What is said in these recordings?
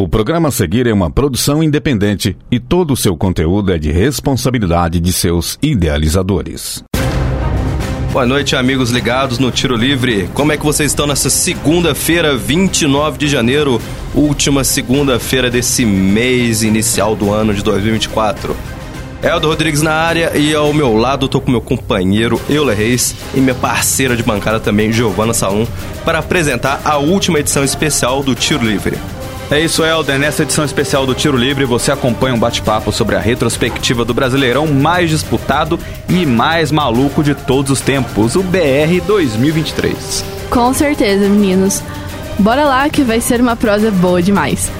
O programa a seguir é uma produção independente e todo o seu conteúdo é de responsabilidade de seus idealizadores. Boa noite, amigos ligados no Tiro Livre. Como é que vocês estão nessa segunda-feira, 29 de janeiro, última segunda-feira desse mês inicial do ano de 2024? Eldo Rodrigues na área e ao meu lado tô com meu companheiro Euler Reis e minha parceira de bancada também, Giovana Salum, para apresentar a última edição especial do Tiro Livre. É isso, Helder. Nessa edição especial do Tiro Livre, você acompanha um bate-papo sobre a retrospectiva do Brasileirão mais disputado e mais maluco de todos os tempos, o BR 2023. Com certeza, meninos. Bora lá que vai ser uma prosa boa demais.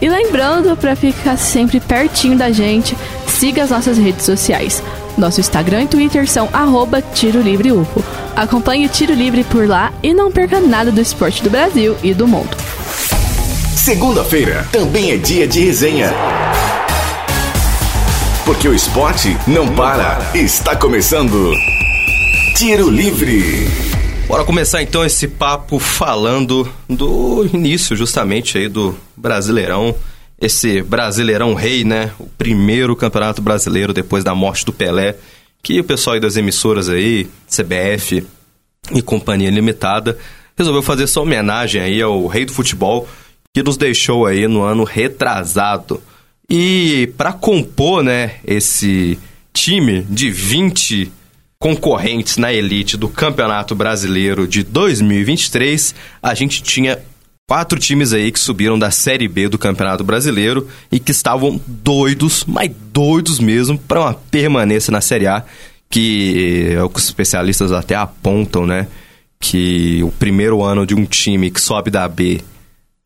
E lembrando, para ficar sempre pertinho da gente, siga as nossas redes sociais. Nosso Instagram e Twitter são arroba Tiro Livre UFO. Acompanhe o Tiro Livre por lá e não perca nada do esporte do Brasil e do mundo. Segunda-feira também é dia de resenha. Porque o esporte não para. Está começando. Tiro Livre. Bora começar então esse papo falando do início justamente aí do Brasileirão. Esse Brasileirão Rei, né? O primeiro campeonato brasileiro depois da morte do Pelé. Que o pessoal aí das emissoras aí, CBF e Companhia Limitada, resolveu fazer essa homenagem aí ao rei do futebol que nos deixou aí no ano retrasado. E para compor, né, esse time de 20 concorrentes na elite do Campeonato Brasileiro de 2023, a gente tinha quatro times aí que subiram da Série B do Campeonato Brasileiro e que estavam doidos, mas doidos mesmo, para uma permanência na Série A, que é o que os especialistas até apontam, né? Que o primeiro ano de um time que sobe da B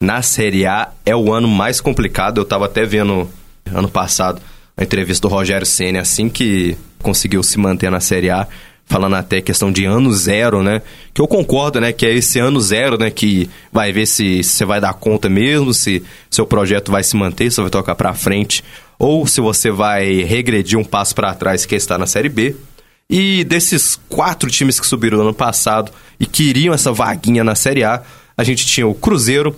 na Série A é o ano mais complicado. Eu estava até vendo ano passado a entrevista do Rogério Senna, assim que conseguiu se manter na Série A, falando até questão de ano zero, né? Que eu concordo, né? Que é esse ano zero, né? Que vai ver se você vai dar conta mesmo, se seu projeto vai se manter, se vai tocar para frente, ou se você vai regredir um passo para trás que está na Série B. E desses quatro times que subiram no ano passado e queriam essa vaguinha na Série A, a gente tinha o Cruzeiro,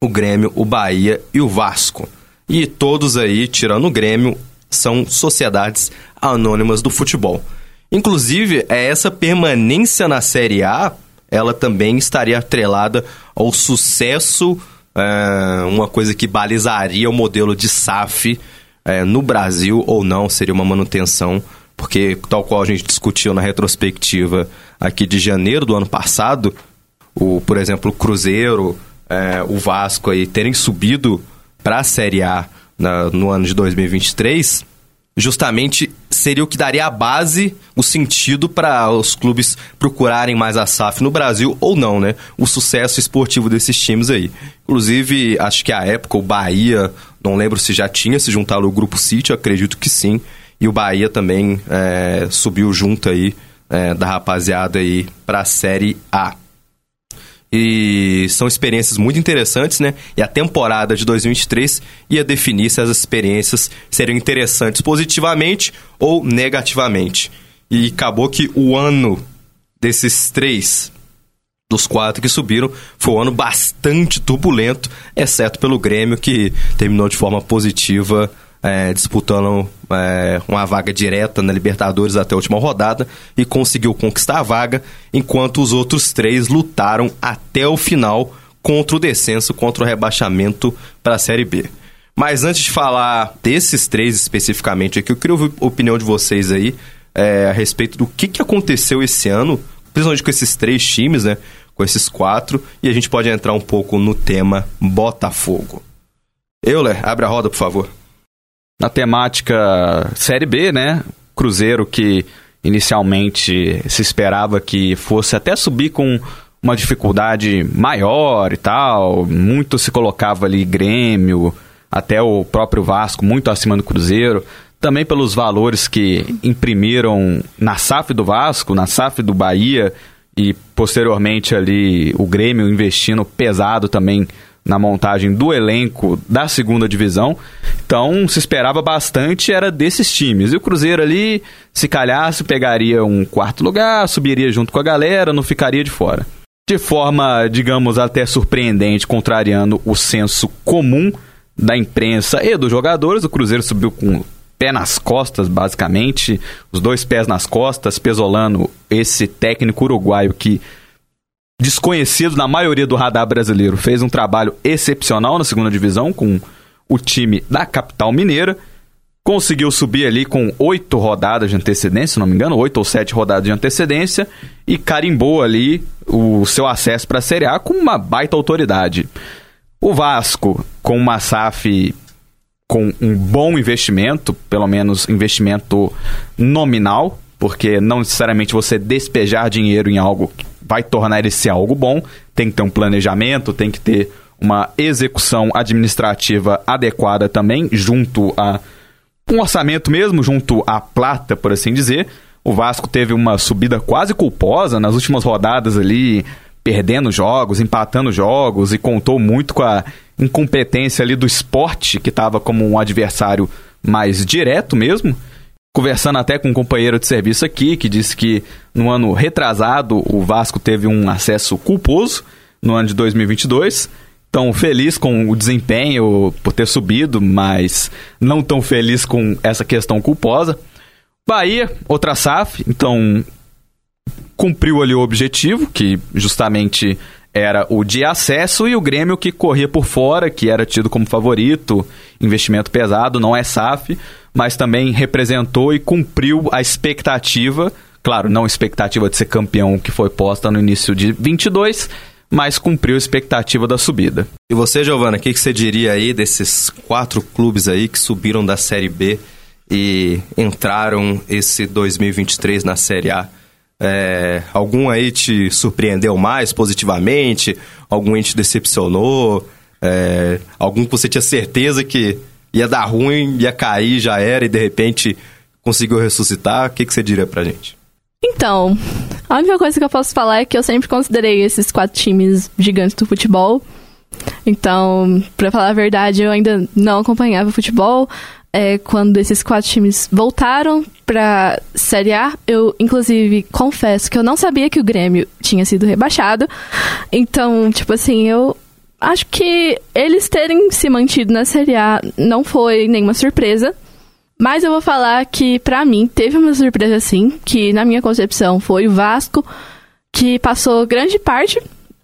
o Grêmio, o Bahia e o Vasco. E todos aí, tirando o Grêmio, são sociedades anônimas do futebol. Inclusive, é essa permanência na Série A, ela também estaria atrelada ao sucesso, é, uma coisa que balizaria o modelo de SAF é, no Brasil ou não, seria uma manutenção, porque tal qual a gente discutiu na retrospectiva aqui de janeiro do ano passado, o, por exemplo, o Cruzeiro, é, o Vasco aí terem subido para a Série A na, no ano de 2023, justamente seria o que daria a base, o sentido para os clubes procurarem mais a SAF no Brasil ou não, né? O sucesso esportivo desses times aí. Inclusive, acho que a época o Bahia, não lembro se já tinha se juntado ao Grupo City, acredito que sim. E o Bahia também é, subiu junto aí é, da rapaziada aí para a Série A. E são experiências muito interessantes, né? E a temporada de 2023 ia definir se as experiências seriam interessantes positivamente ou negativamente. E acabou que o ano desses três, dos quatro que subiram, foi um ano bastante turbulento, exceto pelo Grêmio, que terminou de forma positiva é, disputando é, uma vaga direta na Libertadores até a última rodada e conseguiu conquistar a vaga, enquanto os outros três lutaram até o final contra o descenso, contra o rebaixamento para a Série B. Mas antes de falar desses três especificamente aqui, eu queria ouvir a opinião de vocês aí é, a respeito do que, que aconteceu esse ano, principalmente com esses três times, né? Com esses quatro, e a gente pode entrar um pouco no tema Botafogo. Euler, abre a roda, por favor na temática Série B, né? Cruzeiro que inicialmente se esperava que fosse até subir com uma dificuldade maior e tal. Muito se colocava ali Grêmio, até o próprio Vasco, muito acima do Cruzeiro. Também pelos valores que imprimiram na SAF do Vasco, na SAF do Bahia e posteriormente ali o Grêmio investindo pesado também na montagem do elenco da segunda divisão. Então, se esperava bastante era desses times. E o Cruzeiro ali, se calhasse, pegaria um quarto lugar, subiria junto com a galera, não ficaria de fora. De forma, digamos, até surpreendente, contrariando o senso comum, da imprensa e dos jogadores. O Cruzeiro subiu com pé nas costas, basicamente, os dois pés nas costas, Pesolano, esse técnico uruguaio que desconhecido na maioria do radar brasileiro, fez um trabalho excepcional na segunda divisão com o time da capital mineira. Conseguiu subir ali com oito rodadas de antecedência, se não me engano, oito ou sete rodadas de antecedência, e carimbou ali o seu acesso para a Série A com uma baita autoridade. O Vasco, com uma SAF com um bom investimento, pelo menos investimento nominal, porque não necessariamente você despejar dinheiro em algo vai tornar ele ser algo bom, tem que ter um planejamento, tem que ter uma execução administrativa adequada também, junto a um orçamento mesmo, junto à plata, por assim dizer. O Vasco teve uma subida quase culposa nas últimas rodadas ali, perdendo jogos, empatando jogos e contou muito com a incompetência ali do esporte, que estava como um adversário mais direto mesmo. Conversando até com um companheiro de serviço aqui, que disse que no ano retrasado o Vasco teve um acesso culposo no ano de 2022. Então, feliz com o desempenho por ter subido, mas não tão feliz com essa questão culposa. Bahia, outra SAF, então cumpriu ali o objetivo, que justamente era o de acesso, e o Grêmio que corria por fora, que era tido como favorito, investimento pesado, não é SAF, mas também representou e cumpriu a expectativa, claro, não expectativa de ser campeão que foi posta no início de 22, mas cumpriu a expectativa da subida. E você, Giovana, o que, que você diria aí desses quatro clubes aí que subiram da Série B e entraram esse 2023 na Série A? É, algum aí te surpreendeu mais positivamente? Algum te decepcionou? É, algum que você tinha certeza que ia dar ruim, ia cair, já era, e de repente conseguiu ressuscitar? O que, que você diria pra gente? Então, a única coisa que eu posso falar é que eu sempre considerei esses quatro times gigantes do futebol. Então, pra falar a verdade, eu ainda não acompanhava futebol é, quando esses quatro times voltaram pra Série A. Eu, inclusive, confesso que eu não sabia que o Grêmio tinha sido rebaixado. Então, tipo assim, eu acho que eles terem se mantido na Série A não foi nenhuma surpresa. Mas eu vou falar que, para mim, teve uma surpresa sim, que na minha concepção foi o Vasco, que passou grande parte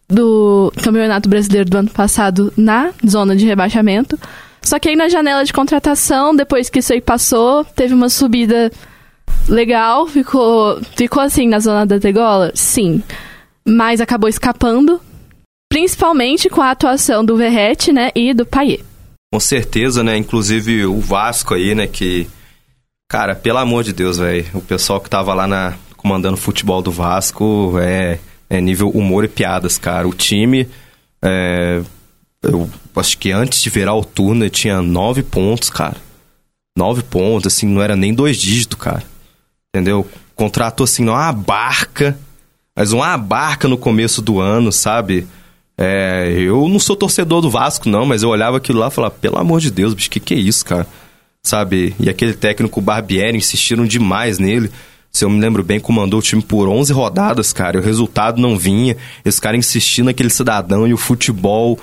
do Campeonato Brasileiro do ano passado na zona de rebaixamento. Só que aí na janela de contratação, depois que isso aí passou, teve uma subida legal, ficou, ficou assim na zona da degola? Sim. Mas acabou escapando, principalmente com a atuação do Verrete, né, e do Paier. Com certeza, né, inclusive o Vasco aí, né, que cara, pelo amor de Deus, velho, o pessoal que tava lá na comandando o futebol do Vasco é é nível humor e piadas, cara. O time é, eu acho que antes de virar o turno tinha nove pontos, cara. Nove pontos, assim, não era nem dois dígitos, cara. Entendeu? Contratou, assim, uma barca. Mas uma barca no começo do ano, sabe? É, eu não sou torcedor do Vasco, não, mas eu olhava aquilo lá e falava, pelo amor de Deus, bicho, que que é isso, cara? Sabe? E aquele técnico Barbieri insistiram demais nele. Se eu me lembro bem, comandou o time por 11 rodadas, cara. E o resultado não vinha. Esse cara insistindo naquele cidadão e o futebol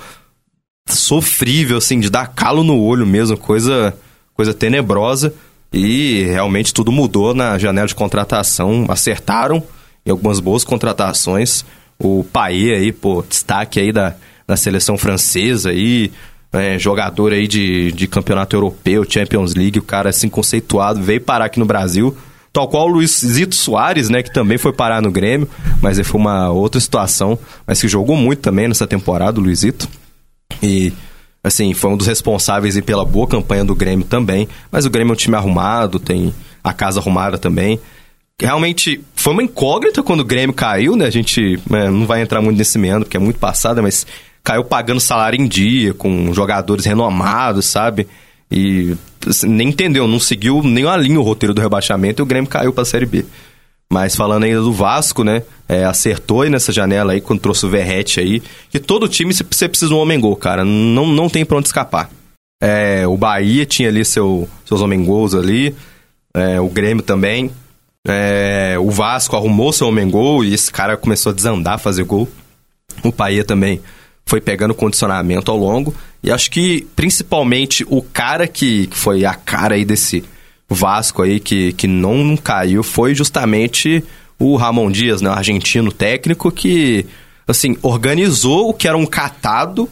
sofrível, assim, de dar calo no olho mesmo, coisa, coisa tenebrosa. E realmente tudo mudou na janela de contratação. Acertaram em algumas boas contratações. O Paê aí, pô, destaque aí da, da seleção francesa aí, é, jogador aí de, de campeonato europeu, Champions League, o cara assim conceituado, veio parar aqui no Brasil. Tal qual o Luizito Soares, né, que também foi parar no Grêmio, mas foi uma outra situação, mas que jogou muito também nessa temporada, o Luizito. E, assim, foi um dos responsáveis pela boa campanha do Grêmio também. Mas o Grêmio é um time arrumado, tem a casa arrumada também. Realmente foi uma incógnita quando o Grêmio caiu, né? A gente né, não vai entrar muito nesse meandro, porque é muito passada, mas caiu pagando salário em dia, com jogadores renomados, sabe? E assim, nem entendeu, não seguiu nem a linha o roteiro do rebaixamento e o Grêmio caiu para a Série B. Mas falando ainda do Vasco, né? É, acertou aí nessa janela aí, quando trouxe o Verrete aí. Que todo time você precisa de um homem-gol, cara. Não, não tem pra onde escapar. É, o Bahia tinha ali seu, seus homem-gols ali. É, o Grêmio também. É, o Vasco arrumou seu homem-gol e esse cara começou a desandar, fazer gol. O Bahia também foi pegando condicionamento ao longo. E acho que, principalmente, o cara que, que foi a cara aí desse Vasco aí, que, que não caiu, foi justamente o Ramon Dias, né? O argentino técnico que, assim, organizou o que era um catado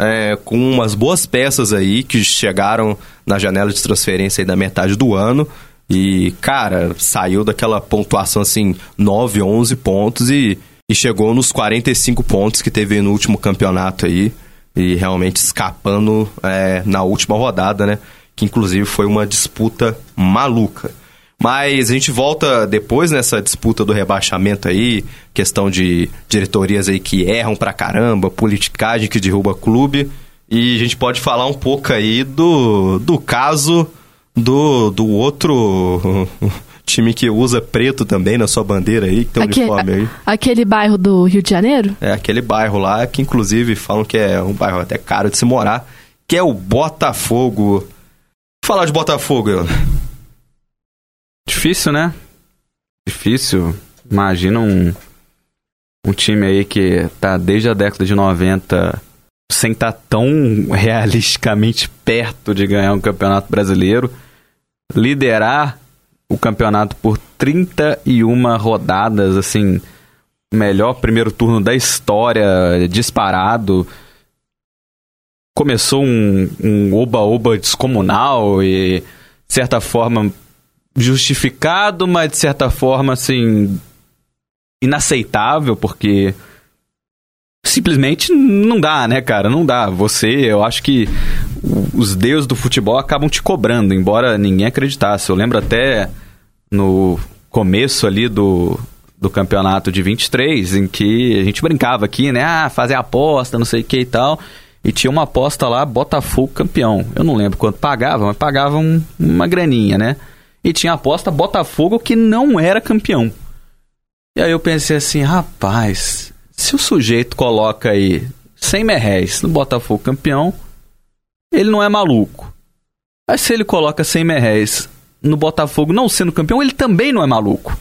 é, com umas boas peças aí que chegaram na janela de transferência da metade do ano. E, cara, saiu daquela pontuação assim, 9, 11 pontos e, e chegou nos 45 pontos que teve no último campeonato aí. E realmente escapando é, na última rodada, né? Que inclusive foi uma disputa maluca. Mas a gente volta depois nessa disputa do rebaixamento aí, questão de diretorias aí que erram pra caramba, politicagem que derruba clube. E a gente pode falar um pouco aí do, do caso do, do outro time que usa preto também na sua bandeira aí, que tem um Aque- uniforme aí. Aquele bairro do Rio de Janeiro? É aquele bairro lá que inclusive falam que é um bairro até caro de se morar, que é o Botafogo. Falar de Botafogo, eu. Difícil, né? Difícil. Imagina um, um time aí que tá desde a década de 90 sem estar tão realisticamente perto de ganhar um campeonato brasileiro, liderar o campeonato por 31 rodadas, assim, melhor primeiro turno da história, disparado. Começou um oba-oba descomunal e, de certa forma, justificado, mas de certa forma, assim, inaceitável, porque simplesmente não dá, né, cara? Não dá. Você, eu acho que os deuses do futebol acabam te cobrando, embora ninguém acreditasse. Eu lembro até no começo ali do, do campeonato de 23, em que a gente brincava aqui, né? Ah, fazer aposta, não sei o que e tal. E tinha uma aposta lá, Botafogo campeão. Eu não lembro quanto pagava, mas pagava um- uma graninha, né? E tinha a aposta Botafogo que não era campeão. E aí eu pensei assim, rapaz, se o sujeito coloca aí 100 mil reais no Botafogo campeão, ele não é maluco. Aí se ele coloca 100 mil reais no Botafogo não sendo campeão, ele também não é maluco.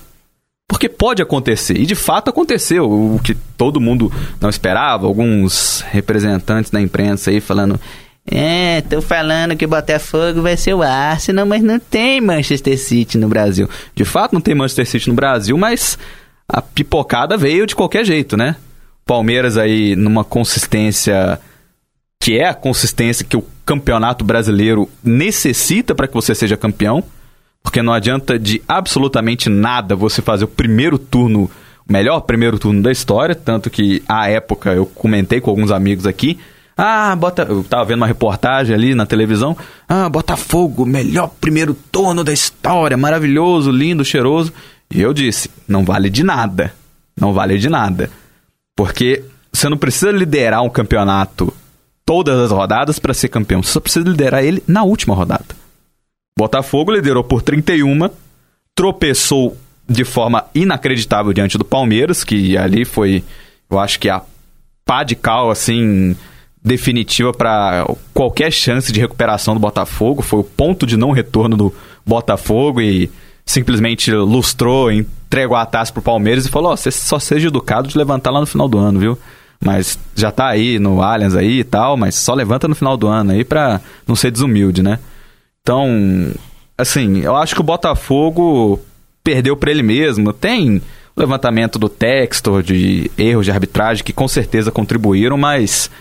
Porque pode acontecer. E de fato aconteceu. O que todo mundo não esperava. Alguns representantes da imprensa aí falando. É, tô falando que o Botafogo vai ser o Arsenal, mas não tem Manchester City no Brasil. De fato, não tem Manchester City no Brasil, mas a pipocada veio de qualquer jeito, né? Palmeiras aí numa consistência que é a consistência que o campeonato brasileiro necessita para que você seja campeão. Porque não adianta de absolutamente nada você fazer o primeiro turno, o melhor primeiro turno da história. Tanto que, à época, eu comentei com alguns amigos aqui. Ah, bota. Eu tava vendo uma reportagem ali na televisão. Ah, Botafogo, melhor primeiro turno da história, maravilhoso, lindo, cheiroso. E eu disse: não vale de nada. Não vale de nada. Porque você não precisa liderar um campeonato todas as rodadas para ser campeão. Você só precisa liderar ele na última rodada. Botafogo liderou por 31, tropeçou de forma inacreditável diante do Palmeiras, que ali foi, eu acho que a pá de cal, assim, definitiva para qualquer chance de recuperação do Botafogo. Foi o ponto de não retorno do Botafogo e simplesmente lustrou, entregou a taça pro Palmeiras e falou: Ó, você só seja educado de levantar lá no final do ano, viu? Mas já tá aí no Allianz aí e tal, mas só levanta no final do ano aí pra não ser desumilde, né? Então, assim, eu acho que o Botafogo perdeu para ele mesmo. Tem o levantamento do Textor, de erros de arbitragem que com certeza contribuíram, mas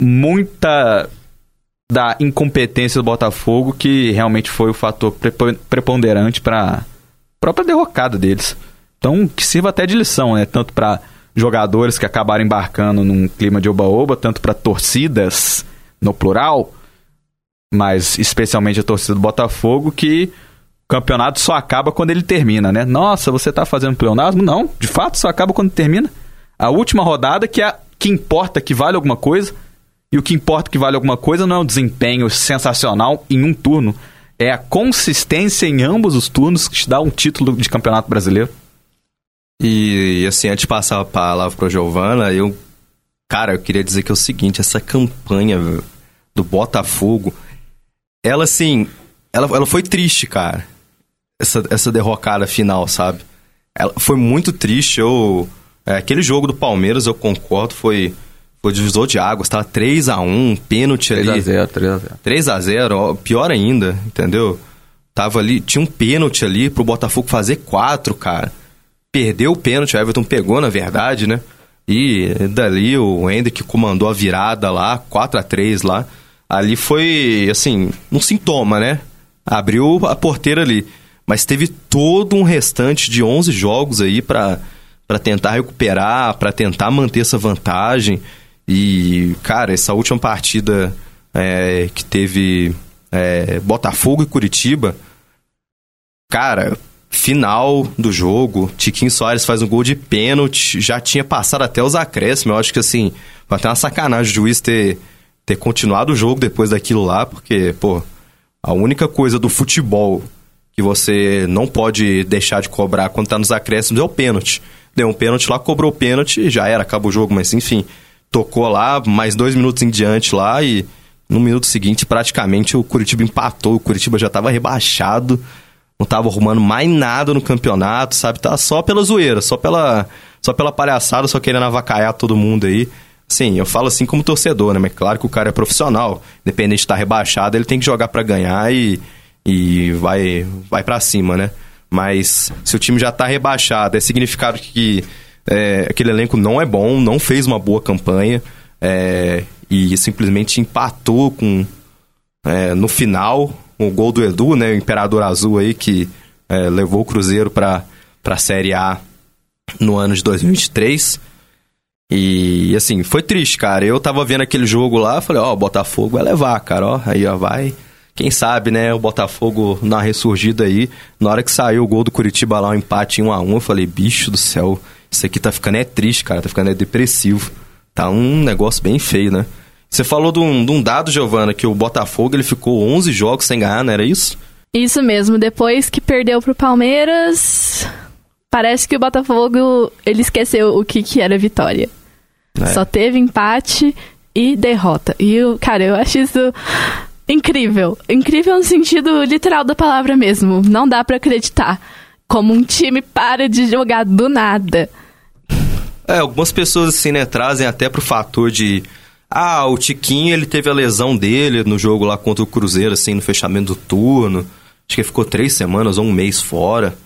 muita da incompetência do Botafogo que realmente foi o fator prepo- preponderante para própria derrocada deles. Então, que sirva até de lição, né? Tanto para jogadores que acabaram embarcando num clima de oba-oba, tanto para torcidas no plural, mas especialmente a torcida do Botafogo, que o campeonato só acaba quando ele termina, né? Nossa, você tá fazendo pleonasmo? Não, de fato, só acaba quando termina. A última rodada, que é a que importa que vale alguma coisa, e o que importa que vale alguma coisa não é o desempenho sensacional em um turno, é a consistência em ambos os turnos que te dá um título de campeonato brasileiro. E, assim, antes de passar a palavra pra Giovana, eu. Cara, eu queria dizer que é o seguinte: essa campanha do Botafogo, ela assim. Ela, ela foi triste, cara. Essa, essa derrocada final, sabe? Ela foi muito triste. Eu. é, aquele jogo do Palmeiras, eu concordo, foi, Foi divisor de águas, tava 3 a 1 pênalti ali. 3x0, 3x0. 3 a 0 ó, pior ainda, entendeu? Tava ali, tinha um pênalti ali pro Botafogo fazer 4, cara. Perdeu o pênalti, o Everton pegou, na verdade, né? E dali o Hendrick comandou a virada lá, 4 a 3 lá. Ali foi, assim, um sintoma, né? Abriu a porteira ali. Mas teve todo um restante de 11 jogos aí para tentar recuperar, para tentar manter essa vantagem. E, cara, essa última partida é, que teve é, Botafogo e Curitiba, cara, final do jogo, Tiquinho Soares faz um gol de pênalti, já tinha passado até os acréscimos. Eu acho que assim, vai ter uma sacanagem o juiz ter, ter continuado o jogo depois daquilo lá, porque, pô, a única coisa do futebol que você não pode deixar de cobrar quando tá nos acréscimos é o pênalti. Deu um pênalti lá, cobrou o pênalti, já era, acabou o jogo, mas enfim tocou lá, mais dois minutos em diante lá e no minuto seguinte praticamente o Curitiba empatou. O Curitiba já estava rebaixado, não estava arrumando mais nada no campeonato, sabe? Tá só pela zoeira, só pela, só pela palhaçada, só querendo avacaiar todo mundo aí. Sim, eu falo assim como torcedor, né? Mas claro que o cara é profissional, independente de estar rebaixado, ele tem que jogar para ganhar e, e vai, vai para cima, né? Mas se o time já tá rebaixado, é significado que é, aquele elenco não é bom, não fez uma boa campanha é, e simplesmente empatou com é, no final o gol do Edu, né, o Imperador Azul aí que é, levou o Cruzeiro para a Série A no ano de 2023. E assim, foi triste, cara. Eu tava vendo aquele jogo lá, falei, ó, oh, Botafogo vai levar, cara, ó, aí ó, vai. Quem sabe, né, o Botafogo na ressurgida aí, na hora que saiu o gol do Curitiba lá, o um empate em 1 a 1 eu falei, bicho do céu, isso aqui tá ficando é triste, cara, tá ficando é depressivo. Tá um negócio bem feio, né? Você falou de um, de um dado, Giovana, que o Botafogo ele ficou 11 jogos sem ganhar, não era isso? Isso mesmo, depois que perdeu pro Palmeiras, parece que o Botafogo ele esqueceu o que, que era vitória. É. Só teve empate e derrota. E, eu, cara, eu acho isso incrível. Incrível no sentido literal da palavra mesmo. Não dá para acreditar como um time para de jogar do nada. É, algumas pessoas assim, né, trazem até pro fator de ah, o Tiquinho, ele teve a lesão dele no jogo lá contra o Cruzeiro, assim, no fechamento do turno. Acho que ele ficou três semanas ou um mês fora.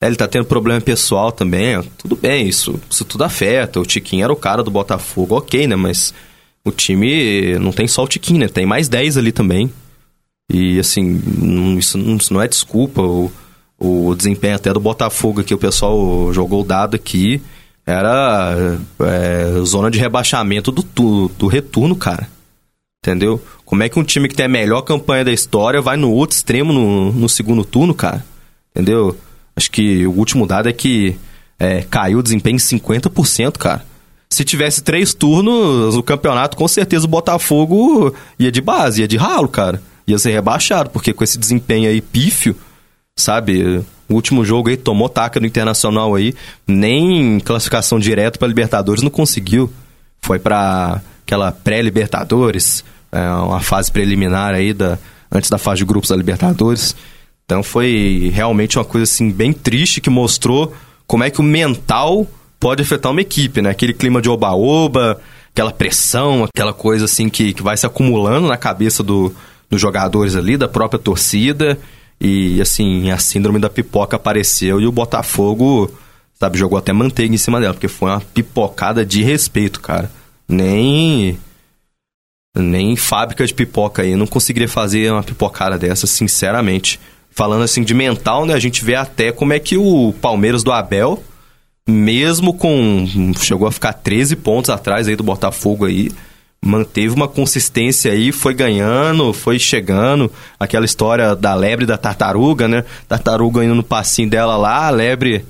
É, ele tá tendo problema pessoal também. Tudo bem, isso, isso tudo afeta. O Tiquinho era o cara do Botafogo, ok, né? Mas o time não tem só o Tiquinho, né? Tem mais 10 ali também. E, assim, não, isso, não, isso não é desculpa. O, o desempenho até do Botafogo que o pessoal jogou o dado aqui era é, zona de rebaixamento do, do, do retorno, cara. Entendeu? Como é que um time que tem a melhor campanha da história vai no outro extremo no, no segundo turno, cara? Entendeu? Acho que o último dado é que é, caiu o desempenho em 50%, cara. Se tivesse três turnos no campeonato, com certeza o Botafogo ia de base, ia de ralo, cara. Ia ser rebaixado, porque com esse desempenho aí pífio, sabe? O último jogo aí tomou taca no Internacional aí, nem classificação direto para Libertadores não conseguiu. Foi para aquela pré-Libertadores, é, uma fase preliminar aí da antes da fase de grupos da Libertadores. Então foi realmente uma coisa assim bem triste que mostrou como é que o mental pode afetar uma equipe, né? Aquele clima de oba-oba, aquela pressão, aquela coisa assim que, que vai se acumulando na cabeça do, dos jogadores ali, da própria torcida. E assim, a síndrome da pipoca apareceu e o Botafogo, sabe, jogou até manteiga em cima dela, porque foi uma pipocada de respeito, cara. Nem nem fábrica de pipoca aí não conseguiria fazer uma pipocada dessa, sinceramente. Falando assim de mental, né, a gente vê até como é que o Palmeiras do Abel, mesmo com chegou a ficar 13 pontos atrás aí do Botafogo aí, manteve uma consistência aí, foi ganhando, foi chegando. Aquela história da lebre da tartaruga, né? Tartaruga indo no passinho dela lá, a lebre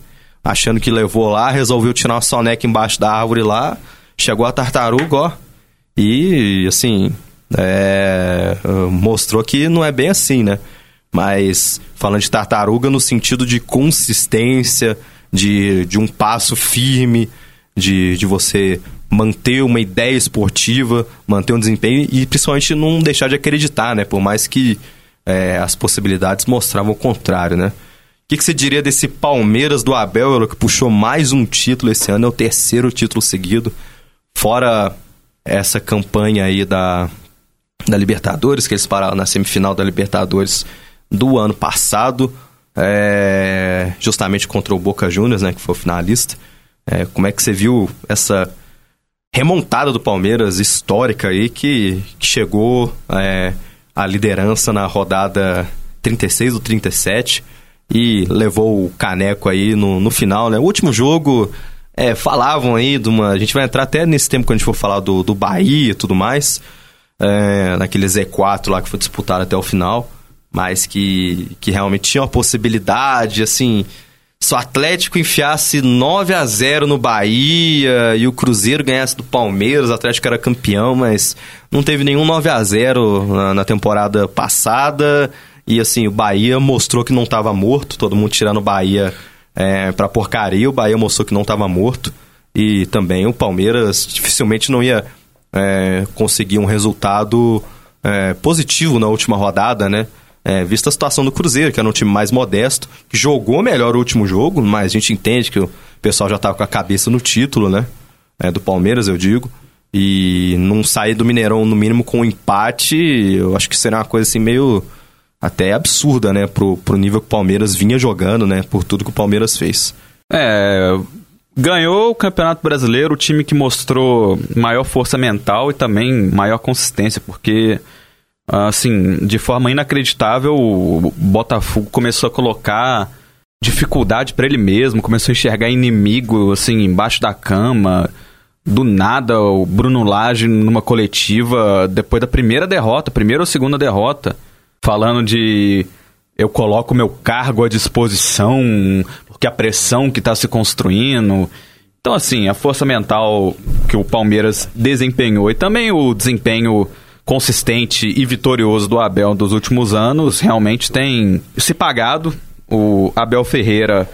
achando que levou lá, resolveu tirar uma soneca embaixo da árvore lá. Chegou a tartaruga, ó. E, assim, é, mostrou que não é bem assim, né? Mas falando de tartaruga no sentido de consistência, de, de um passo firme, de, de você manter uma ideia esportiva, manter um desempenho e principalmente não deixar de acreditar, né? Por mais que é, as possibilidades mostravam o contrário, né? O que, que você diria desse Palmeiras do Abel, que puxou mais um título esse ano, é o terceiro título seguido, fora essa campanha aí da, da Libertadores, que eles pararam na semifinal da Libertadores do ano passado, é, justamente contra o Boca Juniors, né, que foi o finalista. É, como é que você viu essa remontada do Palmeiras histórica aí que, que chegou é, à liderança na rodada 36 ou 37 e levou o caneco aí no, no final, né? O último jogo, é, falavam aí de uma. A gente vai entrar até nesse tempo quando a gente for falar do, do Bahia e tudo mais, é, naquele Z4 lá que foi disputado até o final, mas que, que realmente tinha uma possibilidade, assim se o Atlético enfiasse 9 a 0 no Bahia e o Cruzeiro ganhasse do Palmeiras, o Atlético era campeão, mas não teve nenhum 9 a 0 na, na temporada passada. E assim, o Bahia mostrou que não estava morto, todo mundo tirando o Bahia é, pra porcaria, o Bahia mostrou que não estava morto. E também o Palmeiras dificilmente não ia é, conseguir um resultado é, positivo na última rodada, né? É, vista a situação do Cruzeiro, que era um time mais modesto, que jogou melhor o último jogo, mas a gente entende que o pessoal já estava com a cabeça no título, né? É, do Palmeiras, eu digo. E não sair do Mineirão, no mínimo, com um empate, eu acho que seria uma coisa assim meio até absurda, né? Pro, pro nível que o Palmeiras vinha jogando, né? Por tudo que o Palmeiras fez. É. Ganhou o Campeonato Brasileiro, o time que mostrou maior força mental e também maior consistência, porque assim, de forma inacreditável, o Botafogo começou a colocar dificuldade para ele mesmo, começou a enxergar inimigo assim embaixo da cama. Do nada, o Bruno Lage numa coletiva depois da primeira derrota, primeira ou segunda derrota, falando de eu coloco meu cargo à disposição, porque a pressão que está se construindo. Então, assim, a força mental que o Palmeiras desempenhou e também o desempenho consistente e vitorioso do Abel dos últimos anos realmente tem se pagado. O Abel Ferreira,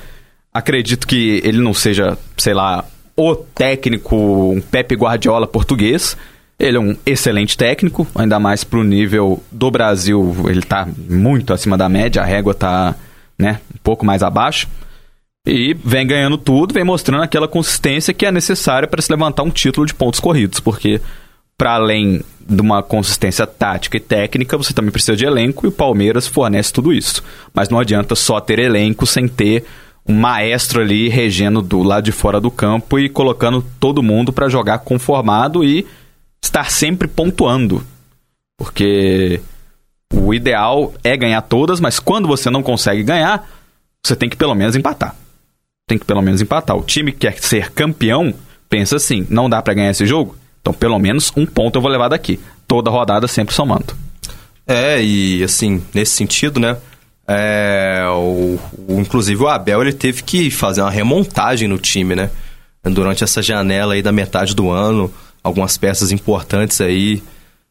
acredito que ele não seja, sei lá, o técnico, um Pepe Guardiola português. Ele é um excelente técnico, ainda mais para o nível do Brasil, ele está muito acima da média, a régua está né, um pouco mais abaixo. E vem ganhando tudo, vem mostrando aquela consistência que é necessária para se levantar um título de pontos corridos, porque para além de uma consistência tática e técnica, você também precisa de elenco e o Palmeiras fornece tudo isso. Mas não adianta só ter elenco sem ter um maestro ali regendo do lado de fora do campo e colocando todo mundo para jogar conformado e estar sempre pontuando. Porque o ideal é ganhar todas, mas quando você não consegue ganhar, você tem que pelo menos empatar. Tem que pelo menos empatar. O time que quer ser campeão pensa assim: não dá para ganhar esse jogo? Então, pelo menos um ponto eu vou levar daqui. Toda rodada sempre somando. É, e assim, nesse sentido, né? É, o, o, inclusive o Abel ele teve que fazer uma remontagem no time, né? Durante essa janela aí da metade do ano, algumas peças importantes aí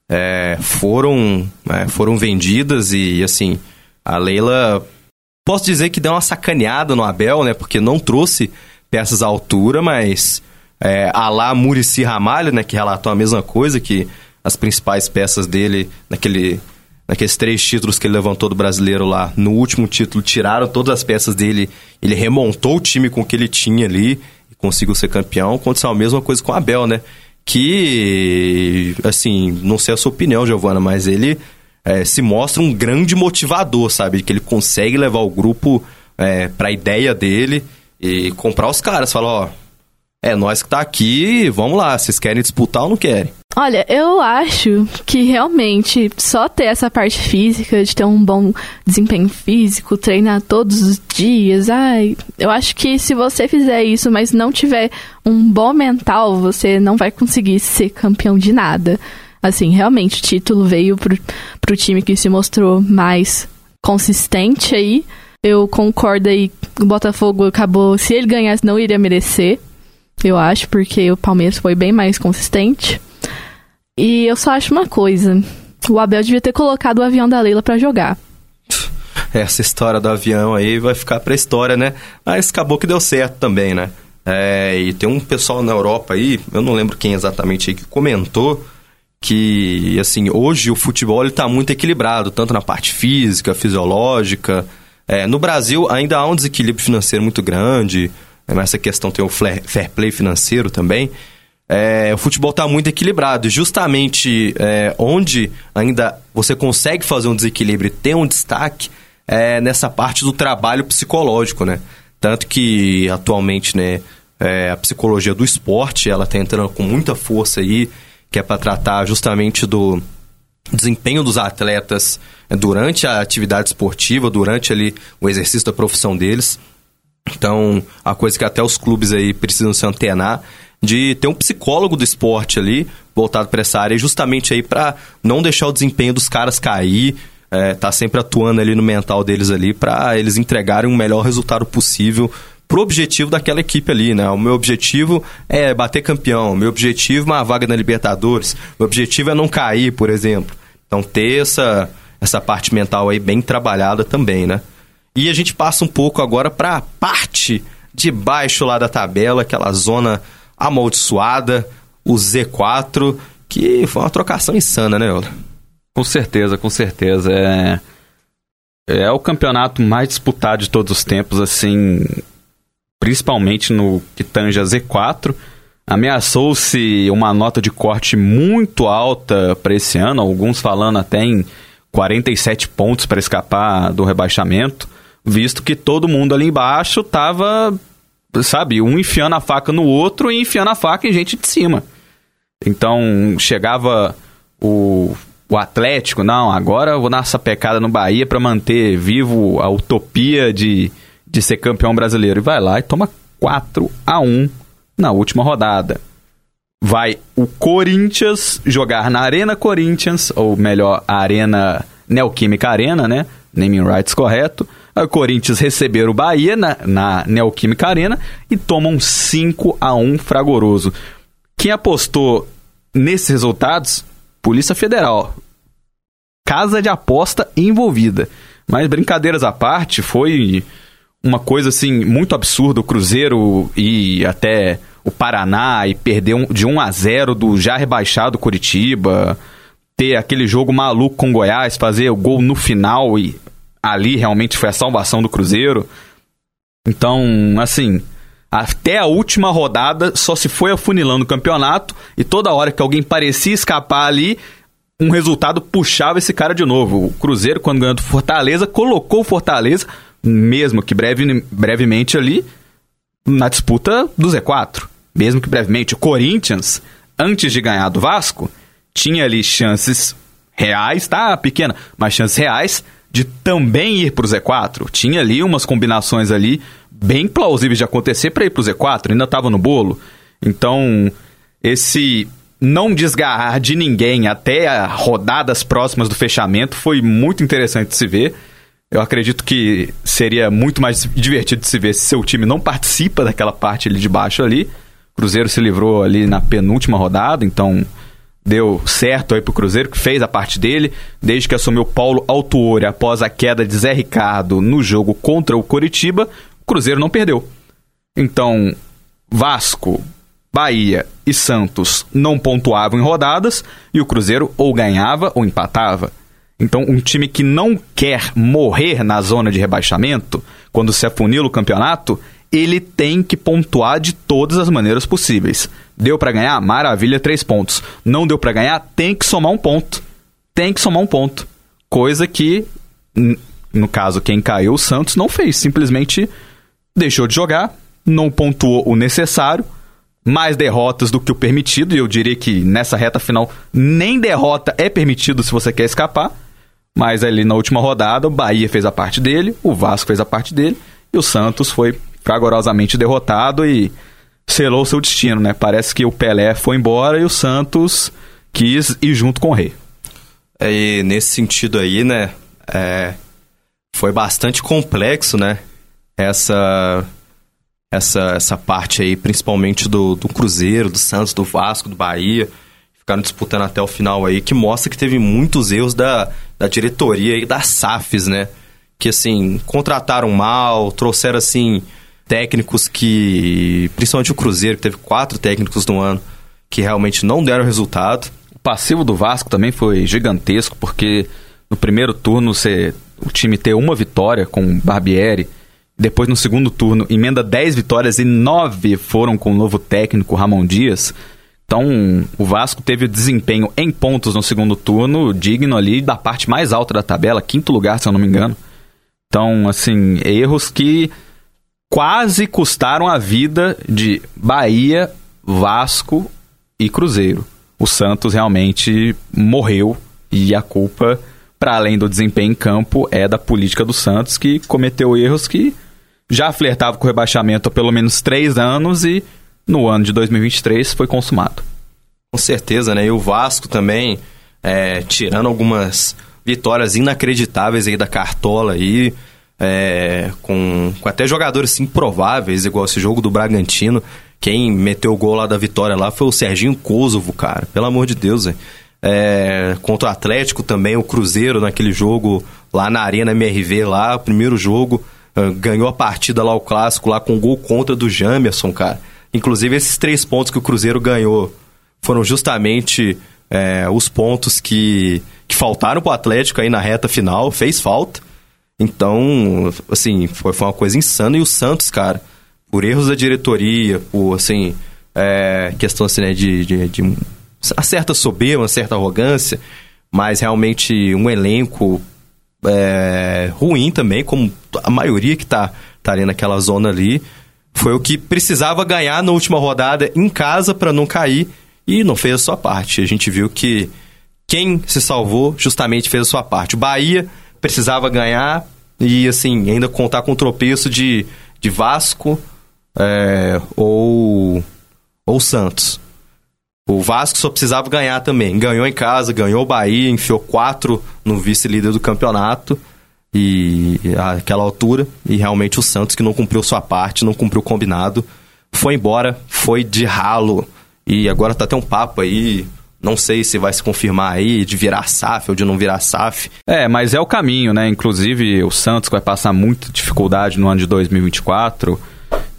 é, foram, é, foram vendidas e assim, a Leila posso dizer que deu uma sacaneada no Abel, né? Porque não trouxe peças à altura, mas é, a lá Murici Ramalho, né, que relatou a mesma coisa, que as principais peças dele, naquele, naqueles três títulos que ele levantou do brasileiro lá, no último título, tiraram todas as peças dele, ele remontou o time com o que ele tinha ali e conseguiu ser campeão. Aconteceu a mesma coisa com o Abel, né? Que, assim, não sei a sua opinião, Giovana, mas ele é, se mostra um grande motivador, sabe? Que ele consegue levar o grupo é, para a ideia dele e comprar os caras. Fala, ó, é nós que tá aqui, vamos lá, vocês querem disputar ou não querem? Olha, eu acho que realmente só ter essa parte física, de ter um bom desempenho físico, treinar todos os dias, ai, eu acho que se você fizer isso, mas não tiver um bom mental, você não vai conseguir ser campeão de nada. Assim, realmente, o título veio pro, pro time que se mostrou mais consistente aí. Eu concordo aí, o Botafogo acabou, se ele ganhasse, não iria merecer eu acho, porque o Palmeiras foi bem mais consistente. E eu só acho uma coisa: o Abel devia ter colocado o avião da Leila para jogar. Essa história do avião aí vai ficar pra história, né? Mas acabou que deu certo também, né? É, e tem um pessoal na Europa aí, eu não lembro quem exatamente aí, que comentou que, assim, hoje o futebol ele tá muito equilibrado, tanto na parte física, fisiológica. É, no Brasil ainda há um desequilíbrio financeiro muito grande, mas essa questão tem o fair play financeiro também. é, o futebol está muito equilibrado. Justamente é, onde ainda você consegue fazer um desequilíbrio e ter um destaque é nessa parte do trabalho psicológico, né? Tanto que atualmente, né, é, a psicologia do esporte, ela está entrando com muita força aí, que é para tratar justamente do desempenho dos atletas durante a atividade esportiva, durante ali o exercício da profissão deles. Então, a coisa que até os clubes aí precisam se antenar de ter um psicólogo do esporte ali voltado para essa área, justamente aí para não deixar o desempenho dos caras cair, é, tá sempre atuando ali no mental deles ali para eles entregarem o melhor resultado possível pro objetivo daquela equipe ali, né? O meu objetivo é bater campeão, meu objetivo é uma vaga na Libertadores, meu objetivo é não cair, por exemplo. Então ter essa, essa parte mental aí bem trabalhada também, né? E a gente passa um pouco agora para a parte de baixo lá da tabela, aquela zona amaldiçoada, o Z4, que foi uma trocação insana, né, Ola? Com certeza, com certeza. É, é o campeonato mais disputado de todos os tempos, assim, principalmente no que tange a Z4. Ameaçou-se uma nota de corte muito alta para esse ano, alguns falando até em 47 pontos para escapar do rebaixamento, visto que todo mundo ali embaixo estava sabe, um enfiando a faca no outro e enfiando a faca em gente de cima. Então chegava o, o Atlético, não, agora eu vou dar essa pecada no Bahia para manter vivo a utopia de, de ser campeão brasileiro. E vai lá e toma 4 a 1 na última rodada. Vai o Corinthians jogar na Arena Corinthians, ou melhor, a Arena Neoquímica Arena, né? Naming rights correto o Corinthians receber o Bahia na, na Neoquímica Arena e tomam 5 a 1 fragoroso. Quem apostou nesses resultados? Polícia Federal. Casa de aposta envolvida. Mas brincadeiras à parte, foi uma coisa assim muito absurda o Cruzeiro e até o Paraná e perder de 1 a 0 do já rebaixado Curitiba, ter aquele jogo maluco com Goiás, fazer o gol no final e ali realmente foi a salvação do Cruzeiro. Então, assim, até a última rodada só se foi afunilando o campeonato e toda hora que alguém parecia escapar ali, um resultado puxava esse cara de novo. O Cruzeiro, quando ganhou do Fortaleza, colocou o Fortaleza, mesmo que breve, brevemente ali, na disputa do Z4. Mesmo que brevemente. O Corinthians, antes de ganhar do Vasco, tinha ali chances reais, tá? Pequena, mas chances reais de também ir para o Z4. Tinha ali umas combinações ali bem plausíveis de acontecer para ir para o Z4, ainda estava no bolo. Então, esse não desgarrar de ninguém até rodadas próximas do fechamento foi muito interessante de se ver. Eu acredito que seria muito mais divertido de se ver se seu time não participa daquela parte ali de baixo ali. Cruzeiro se livrou ali na penúltima rodada, então deu certo aí pro Cruzeiro, que fez a parte dele, desde que assumiu Paulo Autuori após a queda de Zé Ricardo no jogo contra o Coritiba, o Cruzeiro não perdeu. Então, Vasco, Bahia e Santos não pontuavam em rodadas e o Cruzeiro ou ganhava ou empatava. Então, um time que não quer morrer na zona de rebaixamento, quando se afunila o campeonato, ele tem que pontuar de todas as maneiras possíveis. Deu para ganhar? Maravilha, três pontos. Não deu para ganhar? Tem que somar um ponto. Tem que somar um ponto. Coisa que, no caso, quem caiu, o Santos, não fez. Simplesmente deixou de jogar, não pontuou o necessário, mais derrotas do que o permitido, e eu diria que nessa reta final nem derrota é permitido se você quer escapar. Mas ali na última rodada, o Bahia fez a parte dele, o Vasco fez a parte dele, e o Santos foi fragorosamente derrotado e selou seu destino, né? Parece que o Pelé foi embora e o Santos quis ir junto com o rei. É, e nesse sentido aí, né? É, foi bastante complexo, né? Essa, essa, essa parte aí, principalmente do, do Cruzeiro, do Santos, do Vasco, do Bahia, ficaram disputando até o final aí, que mostra que teve muitos erros da, da diretoria e das SAFs, né? Que, assim, contrataram mal, trouxeram, assim, técnicos que. Principalmente o Cruzeiro, que teve quatro técnicos no ano que realmente não deram resultado. O passivo do Vasco também foi gigantesco, porque no primeiro turno você, o time ter uma vitória com o Barbieri. Depois, no segundo turno, emenda 10 vitórias e 9 foram com o novo técnico Ramon Dias. Então, o Vasco teve desempenho em pontos no segundo turno, digno ali da parte mais alta da tabela, quinto lugar, se eu não me engano. Então, assim, erros que quase custaram a vida de Bahia, Vasco e Cruzeiro. O Santos realmente morreu e a culpa, para além do desempenho em campo, é da política do Santos, que cometeu erros que já flertava com o rebaixamento há pelo menos três anos e no ano de 2023 foi consumado. Com certeza, né? E o Vasco também, é, tirando algumas vitórias inacreditáveis aí da Cartola aí, é, com, com, até jogadores improváveis, igual esse jogo do Bragantino. Quem meteu o gol lá da vitória lá foi o Serginho Kosovo, cara. Pelo amor de Deus, é, contra o Atlético também, o Cruzeiro naquele jogo lá na Arena MRV, lá, o primeiro jogo, uh, ganhou a partida lá, o clássico, lá com gol contra do Jamerson, cara. Inclusive, esses três pontos que o Cruzeiro ganhou foram justamente é, os pontos que, que faltaram pro Atlético aí na reta final, fez falta. Então, assim, foi, foi uma coisa insana. E o Santos, cara, por erros da diretoria, por, assim, é, questão, assim, né, de, de, de uma certa soberba, uma certa arrogância, mas realmente um elenco é, ruim também, como a maioria que tá, tá ali naquela zona ali foi o que precisava ganhar na última rodada em casa para não cair e não fez a sua parte. A gente viu que quem se salvou justamente fez a sua parte. O Bahia precisava ganhar e assim ainda contar com o tropeço de, de Vasco é, ou ou Santos. O Vasco só precisava ganhar também. Ganhou em casa, ganhou o Bahia, enfiou quatro no vice-líder do campeonato e aquela altura e realmente o Santos que não cumpriu sua parte, não cumpriu o combinado, foi embora, foi de ralo e agora tá até um papo aí não sei se vai se confirmar aí de virar SAF ou de não virar SAF. É, mas é o caminho, né? Inclusive o Santos vai passar muita dificuldade no ano de 2024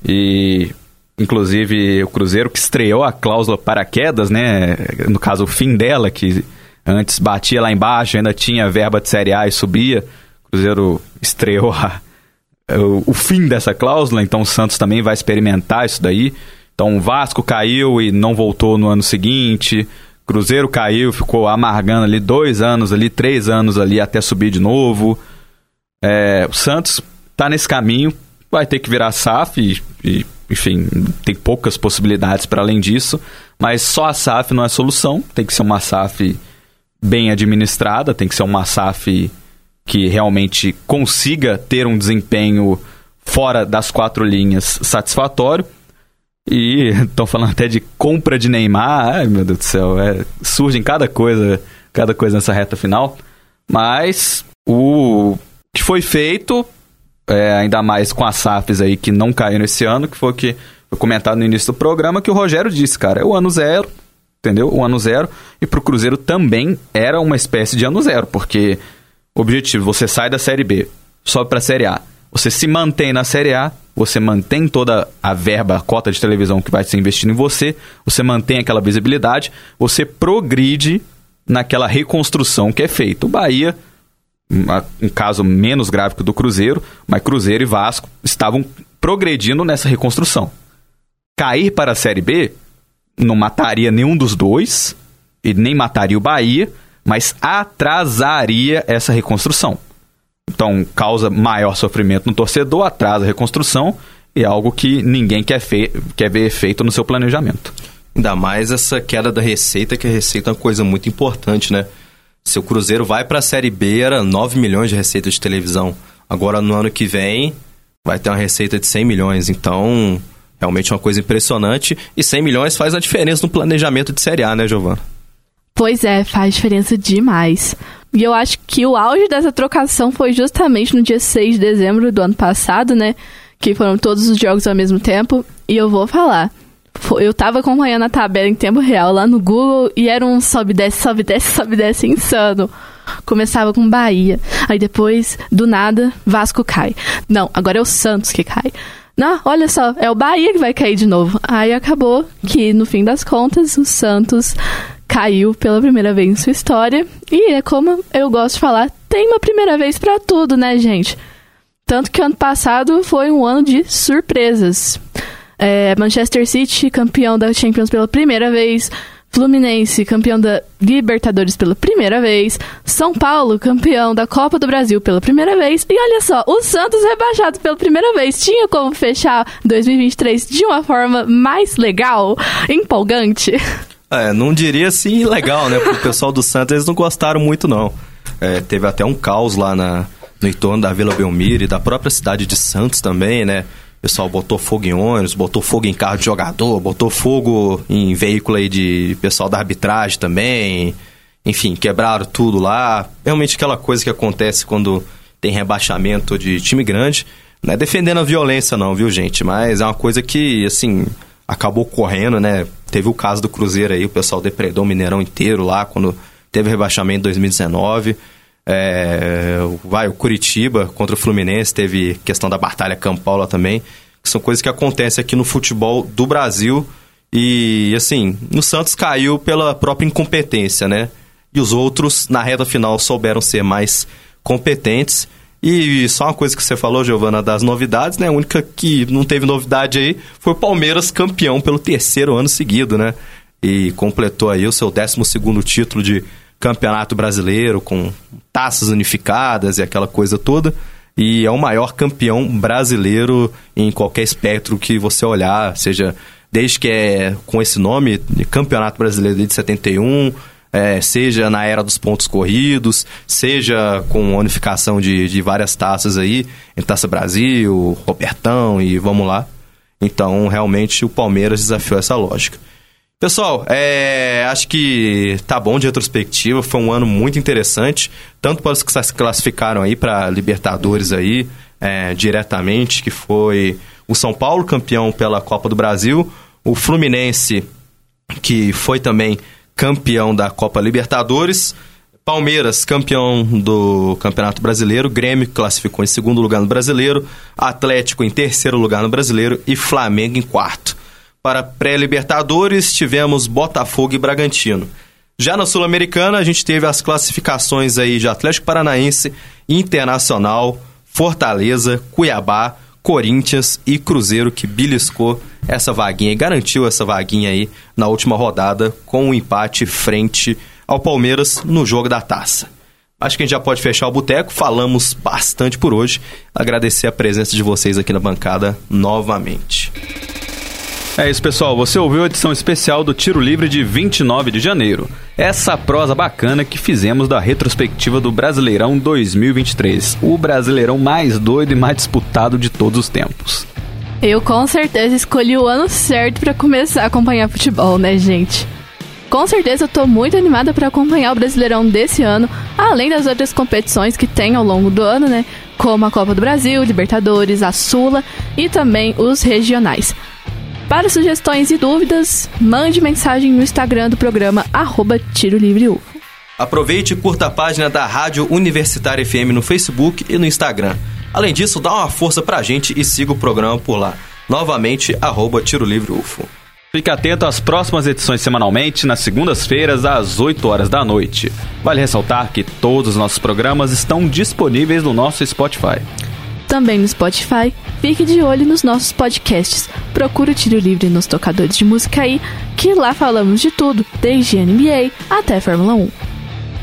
e inclusive o Cruzeiro que estreou a cláusula paraquedas, né? No caso o fim dela que antes batia lá embaixo, ainda tinha verba de Série A e subia. Cruzeiro estreou a, o, o, fim dessa cláusula, então o Santos também vai experimentar isso daí. Então o Vasco caiu e não voltou no ano seguinte. Cruzeiro caiu, ficou amargando ali dois anos ali, três anos ali até subir de novo. É, o Santos tá nesse caminho, vai ter que virar SAF e, e enfim, tem poucas possibilidades para além disso, mas só a SAF não é solução, tem que ser uma SAF bem administrada, tem que ser uma SAF que realmente consiga ter um desempenho fora das quatro linhas satisfatório. E estão falando até de compra de Neymar. Ai, meu Deus do céu, é, surge em cada coisa, cada coisa nessa reta final. Mas o que foi feito, é, ainda mais com as SAFs aí que não caíram esse ano, que foi o que foi comentado no início do programa, que o Rogério disse, cara, é o ano zero, entendeu? O ano zero. E pro Cruzeiro também era uma espécie de ano zero, porque objetivo, você sai da Série B, sobe para a Série A. Você se mantém na Série A, você mantém toda a verba, a cota de televisão que vai ser investida em você, você mantém aquela visibilidade, você progride naquela reconstrução que é feita. O Bahia, um caso menos grave que o do Cruzeiro, mas Cruzeiro e Vasco estavam progredindo nessa reconstrução. Cair para a Série B não mataria nenhum dos dois, e nem mataria o Bahia, mas atrasaria essa reconstrução. Então, causa maior sofrimento no torcedor, atrasa a reconstrução e é algo que ninguém quer, quer ver feito no seu planejamento. Ainda mais essa queda da receita, que a receita é uma coisa muito importante, né? Se o Cruzeiro vai para a Série B, era 9 milhões de receita de televisão. Agora, no ano que vem, vai ter uma receita de 100 milhões. Então, realmente é uma coisa impressionante. E 100 milhões faz a diferença no planejamento de Série A, né, Giovana? Pois é, faz diferença demais. E eu acho que o auge dessa trocação foi justamente no dia 6 de dezembro do ano passado, né? Que foram todos os jogos ao mesmo tempo. E eu vou falar. Eu tava acompanhando a tabela em tempo real lá no Google e era um sobe, desce, sobe, desce, sobe, desce insano. Começava com Bahia. Aí depois, do nada, Vasco cai. Não, agora é o Santos que cai. Não, olha só, é o Bahia que vai cair de novo. Aí acabou que, no fim das contas, o Santos caiu pela primeira vez em sua história. E é como eu gosto de falar, tem uma primeira vez para tudo, né, gente? Tanto que ano passado foi um ano de surpresas. É, Manchester City, campeão da Champions pela primeira vez. Fluminense, campeão da Libertadores pela primeira vez. São Paulo, campeão da Copa do Brasil pela primeira vez. E olha só, o Santos rebaixado pela primeira vez. Tinha como fechar 2023 de uma forma mais legal, empolgante? É, não diria assim legal, né? Porque o pessoal do Santos eles não gostaram muito, não. É, teve até um caos lá na, no entorno da Vila Belmiro e da própria cidade de Santos também, né? O pessoal botou fogo em ônibus, botou fogo em carro de jogador, botou fogo em veículo aí de pessoal da arbitragem também. Enfim, quebraram tudo lá. Realmente aquela coisa que acontece quando tem rebaixamento de time grande. Não é defendendo a violência não, viu, gente? Mas é uma coisa que, assim, acabou correndo, né? Teve o caso do Cruzeiro aí, o pessoal depredou o Mineirão inteiro lá quando teve rebaixamento em 2019. É, vai, o Curitiba contra o Fluminense, teve questão da Batalha Campaula também, que são coisas que acontecem aqui no futebol do Brasil. E, assim, no Santos caiu pela própria incompetência, né? E os outros, na reta final, souberam ser mais competentes. E só uma coisa que você falou, Giovana, das novidades, né? A única que não teve novidade aí foi o Palmeiras campeão pelo terceiro ano seguido, né? E completou aí o seu 12 segundo título de campeonato brasileiro, com taças unificadas e aquela coisa toda. E é o maior campeão brasileiro em qualquer espectro que você olhar, seja desde que é com esse nome, Campeonato Brasileiro de 71, é, seja na era dos pontos corridos, seja com a unificação de, de várias taças aí, em Taça Brasil, Robertão e vamos lá. Então, realmente, o Palmeiras desafiou essa lógica. Pessoal, é, acho que tá bom de retrospectiva, foi um ano muito interessante, tanto para os que se classificaram aí para Libertadores aí, é, diretamente, que foi o São Paulo, campeão pela Copa do Brasil, o Fluminense, que foi também campeão da Copa Libertadores, Palmeiras, campeão do Campeonato Brasileiro, Grêmio classificou em segundo lugar no Brasileiro, Atlético em terceiro lugar no Brasileiro e Flamengo em quarto. Para pré-Libertadores, tivemos Botafogo e Bragantino. Já na Sul-Americana, a gente teve as classificações aí de Atlético Paranaense, Internacional, Fortaleza, Cuiabá, Corinthians e Cruzeiro que beliscou essa vaguinha e garantiu essa vaguinha aí na última rodada com um empate frente ao Palmeiras no jogo da taça. Acho que a gente já pode fechar o boteco. Falamos bastante por hoje. Agradecer a presença de vocês aqui na bancada novamente. É isso, pessoal. Você ouviu a edição especial do Tiro Livre de 29 de janeiro. Essa prosa bacana que fizemos da retrospectiva do Brasileirão 2023, o Brasileirão mais doido e mais disputado de todos os tempos. Eu com certeza escolhi o ano certo para começar a acompanhar futebol, né, gente? Com certeza eu tô muito animada para acompanhar o Brasileirão desse ano, além das outras competições que tem ao longo do ano, né? Como a Copa do Brasil, Libertadores, a Sula e também os regionais. Para sugestões e dúvidas, mande mensagem no Instagram do programa arroba Tiro Livre UFO. Aproveite e curta a página da Rádio Universitária FM no Facebook e no Instagram. Além disso, dá uma força pra gente e siga o programa por lá. Novamente, arroba Tiro Livre UFO. Fique atento às próximas edições semanalmente, nas segundas-feiras, às 8 horas da noite. Vale ressaltar que todos os nossos programas estão disponíveis no nosso Spotify também no Spotify. Fique de olho nos nossos podcasts. Procure o Tiro Livre nos tocadores de música aí, que lá falamos de tudo, desde NBA até Fórmula 1.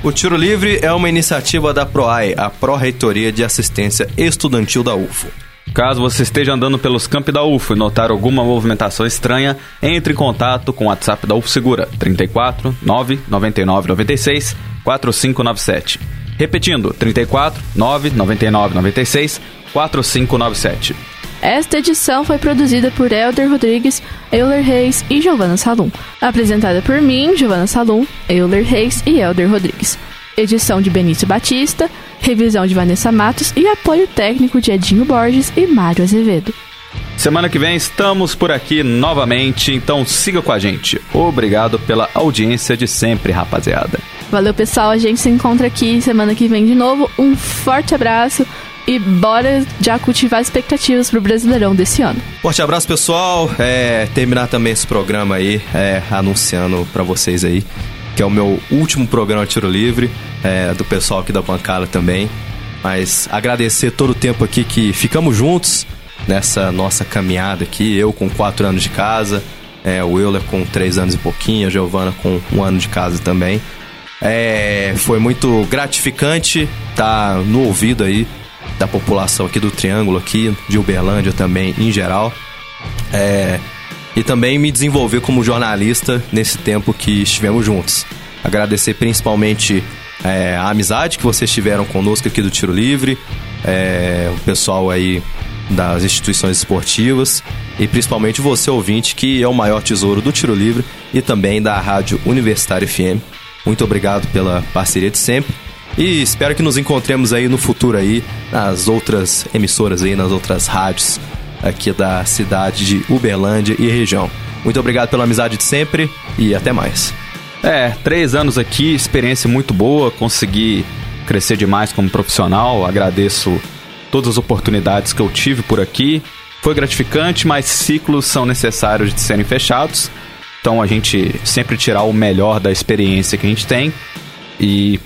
O Tiro Livre é uma iniciativa da PROAI, a Pró-Reitoria de Assistência Estudantil da UFO. Caso você esteja andando pelos campos da UFO e notar alguma movimentação estranha, entre em contato com o WhatsApp da UFO Segura 34 999 96 4597. Repetindo, 34 999 96 4597. Esta edição foi produzida por Elder Rodrigues, Euler Reis e Giovanna Salum. Apresentada por mim, Giovanna Salum, Euler Reis e Elder Rodrigues. Edição de Benício Batista, revisão de Vanessa Matos e apoio técnico de Edinho Borges e Mário Azevedo. Semana que vem estamos por aqui novamente, então siga com a gente. Obrigado pela audiência de sempre, rapaziada. Valeu, pessoal. A gente se encontra aqui semana que vem de novo. Um forte abraço. E bora já cultivar expectativas pro Brasileirão desse ano. Forte abraço, pessoal. É, terminar também esse programa aí, é, anunciando para vocês aí, que é o meu último programa Tiro Livre, é, do pessoal aqui da bancada também. Mas agradecer todo o tempo aqui que ficamos juntos, nessa nossa caminhada aqui. Eu com quatro anos de casa, é, o Euler com três anos e pouquinho, a Giovana com um ano de casa também. É, foi muito gratificante estar tá no ouvido aí da população aqui do Triângulo, aqui de Uberlândia também em geral. É, e também me desenvolver como jornalista nesse tempo que estivemos juntos. Agradecer principalmente é, a amizade que vocês tiveram conosco aqui do Tiro Livre, é, o pessoal aí das instituições esportivas e principalmente você, ouvinte, que é o maior tesouro do Tiro Livre e também da Rádio Universitária FM. Muito obrigado pela parceria de sempre e espero que nos encontremos aí no futuro aí nas outras emissoras aí, nas outras rádios aqui da cidade de Uberlândia e região. Muito obrigado pela amizade de sempre e até mais. É, três anos aqui, experiência muito boa, consegui crescer demais como profissional, agradeço todas as oportunidades que eu tive por aqui. Foi gratificante, mas ciclos são necessários de serem fechados. Então a gente sempre tirar o melhor da experiência que a gente tem e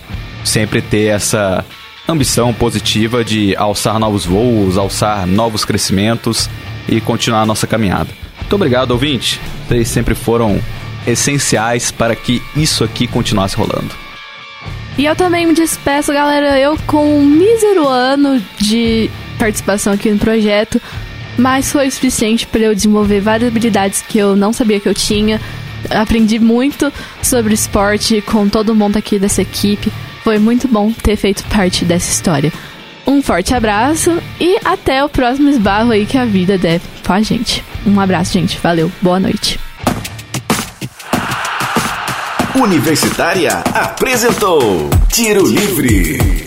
sempre ter essa ambição positiva de alçar novos voos, alçar novos crescimentos e continuar a nossa caminhada. Muito obrigado, ouvinte. Vocês sempre foram essenciais para que isso aqui continuasse rolando. E eu também me despeço, galera. Eu, com um mísero ano de participação aqui no projeto, mas foi o suficiente para eu desenvolver várias habilidades que eu não sabia que eu tinha. Aprendi muito sobre esporte com todo mundo aqui dessa equipe. Foi muito bom ter feito parte dessa história. Um forte abraço e até o próximo esbarro aí que a vida deve com a gente. Um abraço, gente. Valeu. Boa noite. Universitária apresentou Tiro Livre.